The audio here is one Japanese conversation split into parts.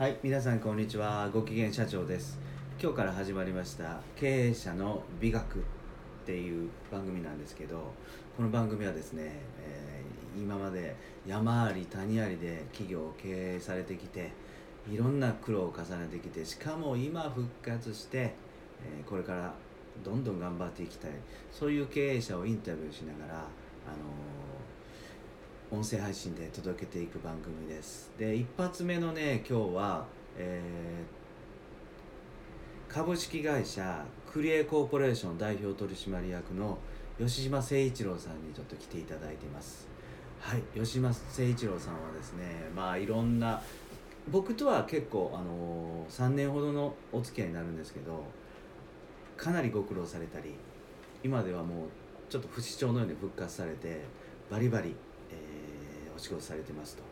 はい皆さんこんにちは。ご機嫌社長です。今日から始まりました経営者の美学っていう番組なんですけどこの番組はですね、えー今まで山あり谷ありで企業を経営されてきていろんな苦労を重ねてきてしかも今復活して、えーこれからどんどん頑張っていきたい。そういう経営者をインタビューしながら、あのー音声配信で届けていく番組です。で一発目のね今日は、えー株式会社クリエコーポレーション代表取締役の吉島誠一郎さんにちょっと来ていただいています。はい吉島誠一郎さんはですねまあいろんな僕とは結構、あのー3年ほどのお付き合いになるんですけどかなりご苦労されたり今ではもうちょっと不死鳥のように復活されてバリバリ、お仕事されてますと。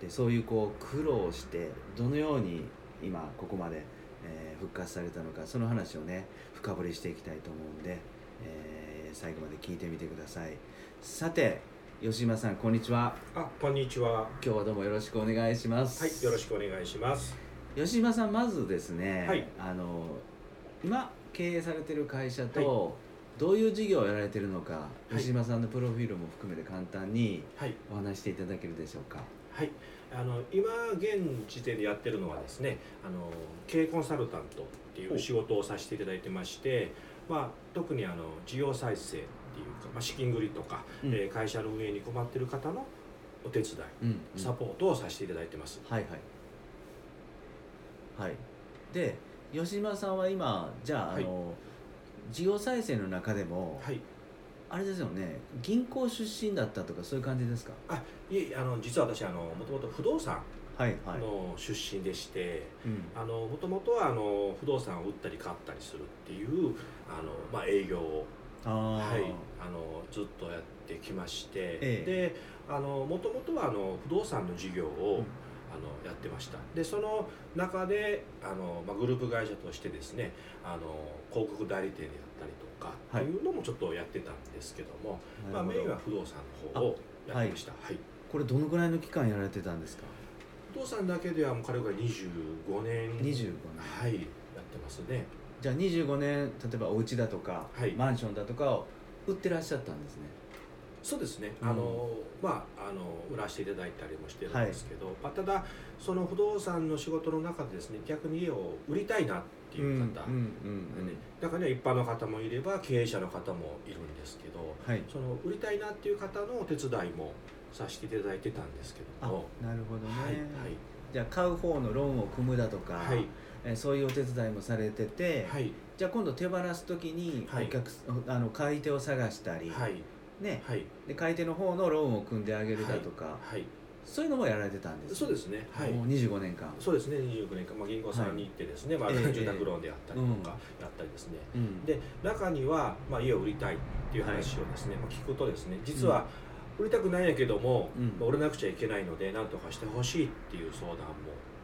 でそういうこう苦労をしてどのように今ここまで、えー復活されたのかその話をね深掘りしていきたいと思うんで、えー最後まで聞いてみてください。さて吉島さんこんにちは。あ、こんにちは。は今日はどうもよろしくお願いします。い、よろしくお願いします。吉島さんまずですね、はい。あの今経営されてる会社と、はいどういう事業をやられてるのか、い。吉島さんのプロフィールも含めて簡単にはい、お話していただけるでしょうか？はい。あの今現時点でやってるのはですね、あの経営コンサルタントっていう仕事をさせていただいてまして、まあ特にあの事業再生っていうか、まあ資金繰りとか、うん。えー会社の運営に困ってる方のお手伝い、うん、うん。サポートをさせていただいてます。はいはい。はい。で吉島さんは今じゃあ,、はい。あの事業再生の中でも、はい。あれですよね銀行出身だったとかそういう感じですか？あ、いえあの実は私あのもともと不動産はいはい、の出身でして。うん。あのもともとはあの不動産を売ったり買ったりするっていうあの、まあ、営業を、あー。はい、あのずっとやってきまして、ええ。であのもともとはあの不動産の事業を、うんあのやってました。でその中であの、まあ、グループ会社としてですねあの広告代理店であったりとかはい。っていうのもちょっとやってたんですけども、まあ、なるほど。メインは不動産の方をやってました、はい。これどのぐらいの期間やられてたんですか？不動産だけではもう彼が25年。25年。はい。やってますね。じゃあ25年例えばお家だとか、はい。マンションだとかを売ってらっしゃったんですねそうですね、うん。あのまああの売らせていただいたりもしてるんですけど、まあ、ただその不動産の仕事の中でですね逆に家を売りたいなっていう方、うんうん中には一般の方もいれば経営者の方もいるんですけどはい。その売りたいなっていう方のお手伝いもさせていただいてたんですけあども。なるほどね、はい。じゃあ買う方のローンを組むだとか、はい。えーそういうお手伝いもされてて、はい。じゃあ今度手放す時にはい。お客、あの買い手を探したり、はいね、はい。で買い手の方のローンを組んであげるだとか、はい。そういうのもやられてたんですそうですね。はい。もう25年間。そうですね。29年間、まあ、銀行さんに行ってですね、まあ、ええ住宅ローンであったりとかやったりですね、うん。で中には、まあ、家を売りたいっていう話をですね、まあ、聞くとですね実は売りたくないんやけども、うん。まあ売れなくちゃいけないので何とかしてほしいっていう相談も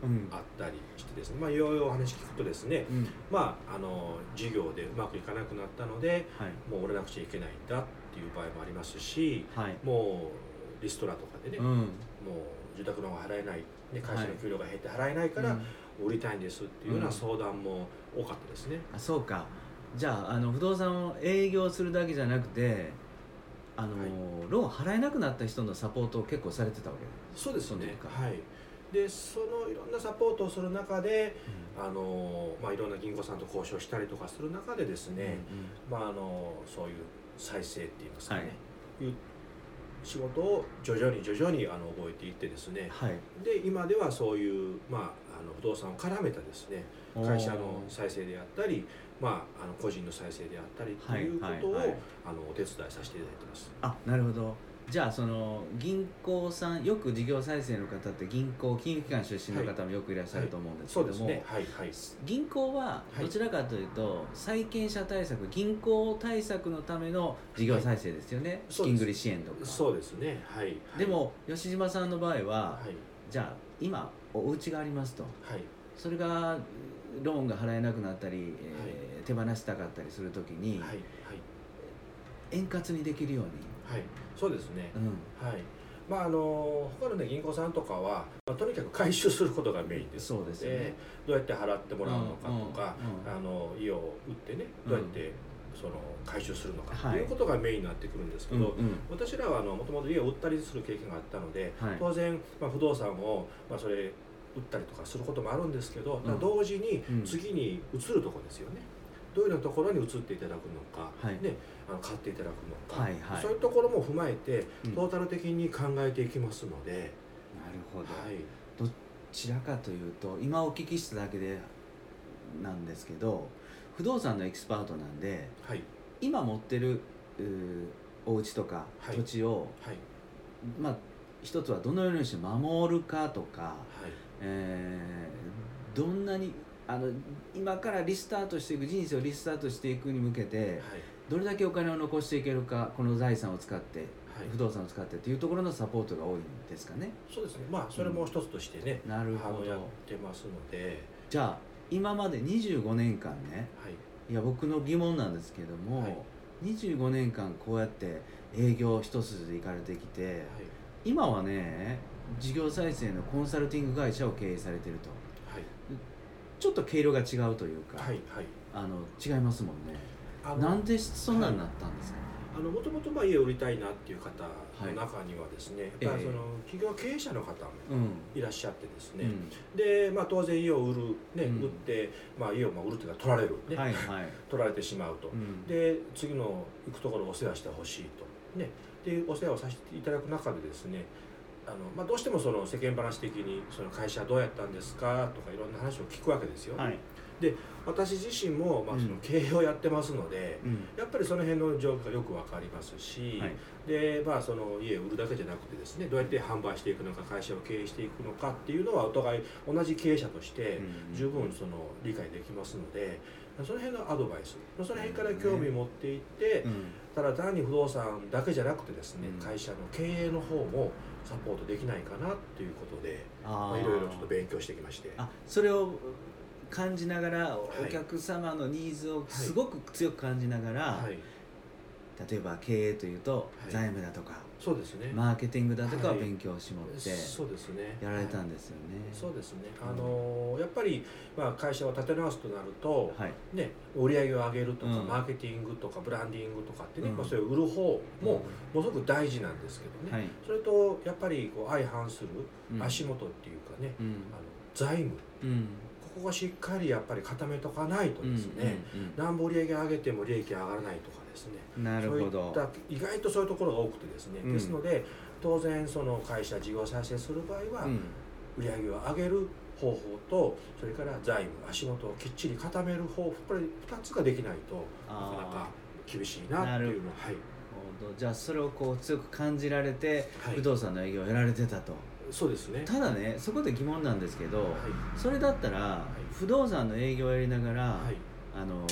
うん。あったりしてですね、まあ、いろいろお話聞くとですね、うん。まあ、あの事業でうまくいかなくなったのではい。もう売れなくちゃいけないんだっていう場合もありますしはい。もうリストラとかでね、うん。もう住宅ローンが払えない、ね、会社の給料が減って払えないからうん。売りたいんですっていうような相談も多かったですね。あそうか。じゃああの不動産を営業するだけじゃなくてあの、はい。ローン払えなくなった人のサポートを結構されてたわけそうですね。はい。でそのいろんなサポートをする中であの、まあ、いろんな銀行さんと交渉したりとかする中でですね、まあ、あのそういう再生っていいますかね、、はい。う仕事を徐々に徐々にあの覚えていってですね。はい。で今ではそういう、まあ、あの不動産を絡めたですね。会社の再生であったり、まあ、あの個人の再生であったりっていうことを、はいはいはい。あのお手伝いさせていただいてます。あなるほどじゃあその銀行さんよく事業再生の方って銀行金融機関出身の方もよくいらっしゃると思うんですけども、銀行ははい。どちらかというと債権者対策銀行対策のための事業再生ですよね、資金繰り支援とか。そうですね。はい。でも吉島さんの場合は、はい。じゃあ今お家がありますと。はい。それがローンが払えなくなったり、えー手放したかったりするときに、円滑にできるように、はい。そうですね。うん。はい。まああの他のね銀行さんとかは、まあ、とにかく回収することがメインです。そうですよね。どうやって払ってもらうのかとか、うんうんうん。あの家を売ってねどうやってその回収するのか。はい。ということがメインになってくるんですけど、うんうん。私らはもともと家を売ったりする経験があったので、はい。当然、まあ、不動産を、まあ、それ売ったりとかすることもあるんですけど、うん。同時にうん。次に移るところですよね。どういうようなところに移っていただくのか、はい。ね、あの買っていただくのか、はいはい。そういうところも踏まえてうん。トータル的に考えていきますので、なるほど、はい、どちらかというと今お聞きしただけでなんですけど不動産のエキスパートなんではい、今持ってるお家とかはい。土地を、はい、まあ一つはどのようにして守るかとか、はい、えーどんなにあの今からリスタートしていく人生をリスタートしていくに向けてはい、どれだけお金を残していけるかこの財産を使ってはい。不動産を使ってっていうところのサポートが多いんですかね。そうですね。まあそれも一つとしてね、なるほあのやっどてますので、じゃあ今まで25年間ねはい、いや僕の疑問なんですけども、はい。25年間こうやって営業一筋で行かれてきてはい、今はね事業再生のコンサルティング会社を経営されてると。はい、ちょっと毛色が違うというか、はい、はい。あの違いますもんね。なんでそんなんなったんですか、あのもともとまあ家を売りたいなっていう方の中にはですね、いやっぱりその企業経営者の方もうん。いらっしゃってですね、うん。で、まあ、当然家を売る、ねうん。売って、まあ、家をまあ売るというか取られる、ね。はいはい、取られてしまうと、うん。で次の行くところをお世話してほしいと、ね、でお世話をさせていただく中でですねあの、まあ、どうしてもその世間話的にその会社どうやったんですか？とかいろんな話を聞くわけですよ、はい。私自身もまあうん。その経営をやってますので、うん。やっぱりその辺の状況がよくわかりますし、はい。でまあ、その家を売るだけじゃなくてですねどうやって販売していくのか会社を経営していくのかっていうのはお互い同じ経営者としてうん。十分その理解できますのでその辺のアドバイス。その辺から興味持っていって、うん。ただ単に不動産だけじゃなくてですね、うん。会社の経営の方もサポートできないかなっていうことでいろいろちょっと勉強してきまして。あそれを感じながらおはい。客様のニーズをすごく強く感じながら、はい、例えば経営というとはい。財務だとか、そうですね、マーケティングだとか勉強しもってそうですね。やられたはいんですよね。そうですね、うん。あのやっぱり、まあ、会社を立て直すとなると、はい。ね、売り上げを上げるとか、うん。マーケティングとかブランディングとかってね、うん。まあ、それを売る方もものすごく大事なんですけどね、はい。それとやっぱりこう相反するうん。足元っていうかね、うん。あの財務。うんここがしっかりやっぱり固めとかないとですね、うんなんぼ売り上げ上げても利益上がらないとかですね。うんなるほそういどった意外とそういうところが多くてですね、うん。ですので当然その会社事業再生する場合は、うん。売り上げを上げる方法とそれから財務足元をきっちり固める方法これ2つができないとなかなかあ厳しいなっていうのははい、じゃあそれをこう強く感じられてはい。不動産の営業をやられてたと、そうですね。ただねそこで疑問なんですけど、はい。それだったら不動産の営業をやりながら、はい。あの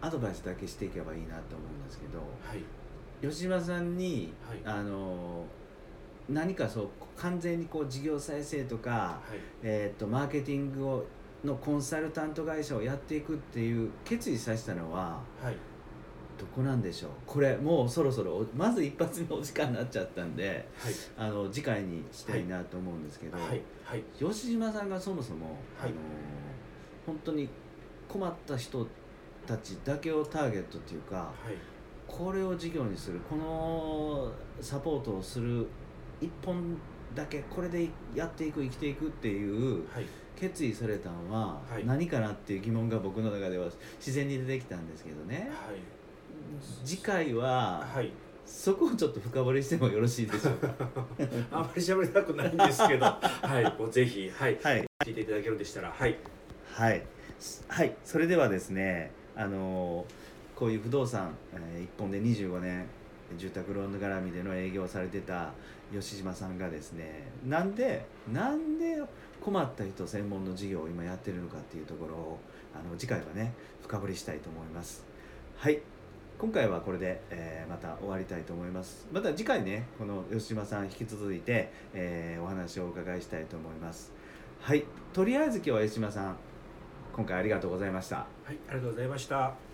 アドバイスだけしていけばいいなと思うんですけどはい。吉島さんに、はい。あの何かそう完全にこう事業再生とか、はい。えー、とマーケティングをのコンサルタント会社をやっていくっていう決意させたのははいどこなんでしょう？これもうそろそろおまず一発目お時間になっちゃったんではい。あの次回にしたいなと思うんですけど、はい。はい。吉島さんがそもそも、はい。あの本当に困った人たちだけをターゲットっていうかはい。これを事業にするこのサポートをする一本だけこれでやっていく生きていくっていうはい。決意されたのははい。何かなっていう疑問が僕の中では自然に出てきたんですけどね。はい次回ははい。そこをちょっと深掘りしてもよろしいでしょうか？あまり喋りたくないんですけど。はい。もうぜひはい。はい。聞いていただけるんでしたらはい。はい、はい、それではですね、あのこういう不動産、えー一本で25年住宅ローン絡みでの営業をされてた吉島さんがですねなんでなんで困った人専門の事業を今やってるのかっていうところをあの次回はね深掘りしたいと思います。はい今回はこれで、えーまた終わりたいと思います。また次回ねこの吉島さん引き続いて、えーお話をお伺いしたいと思います。はい。とりあえず今日は吉島さん今回ありがとうございました。はいありがとうございました。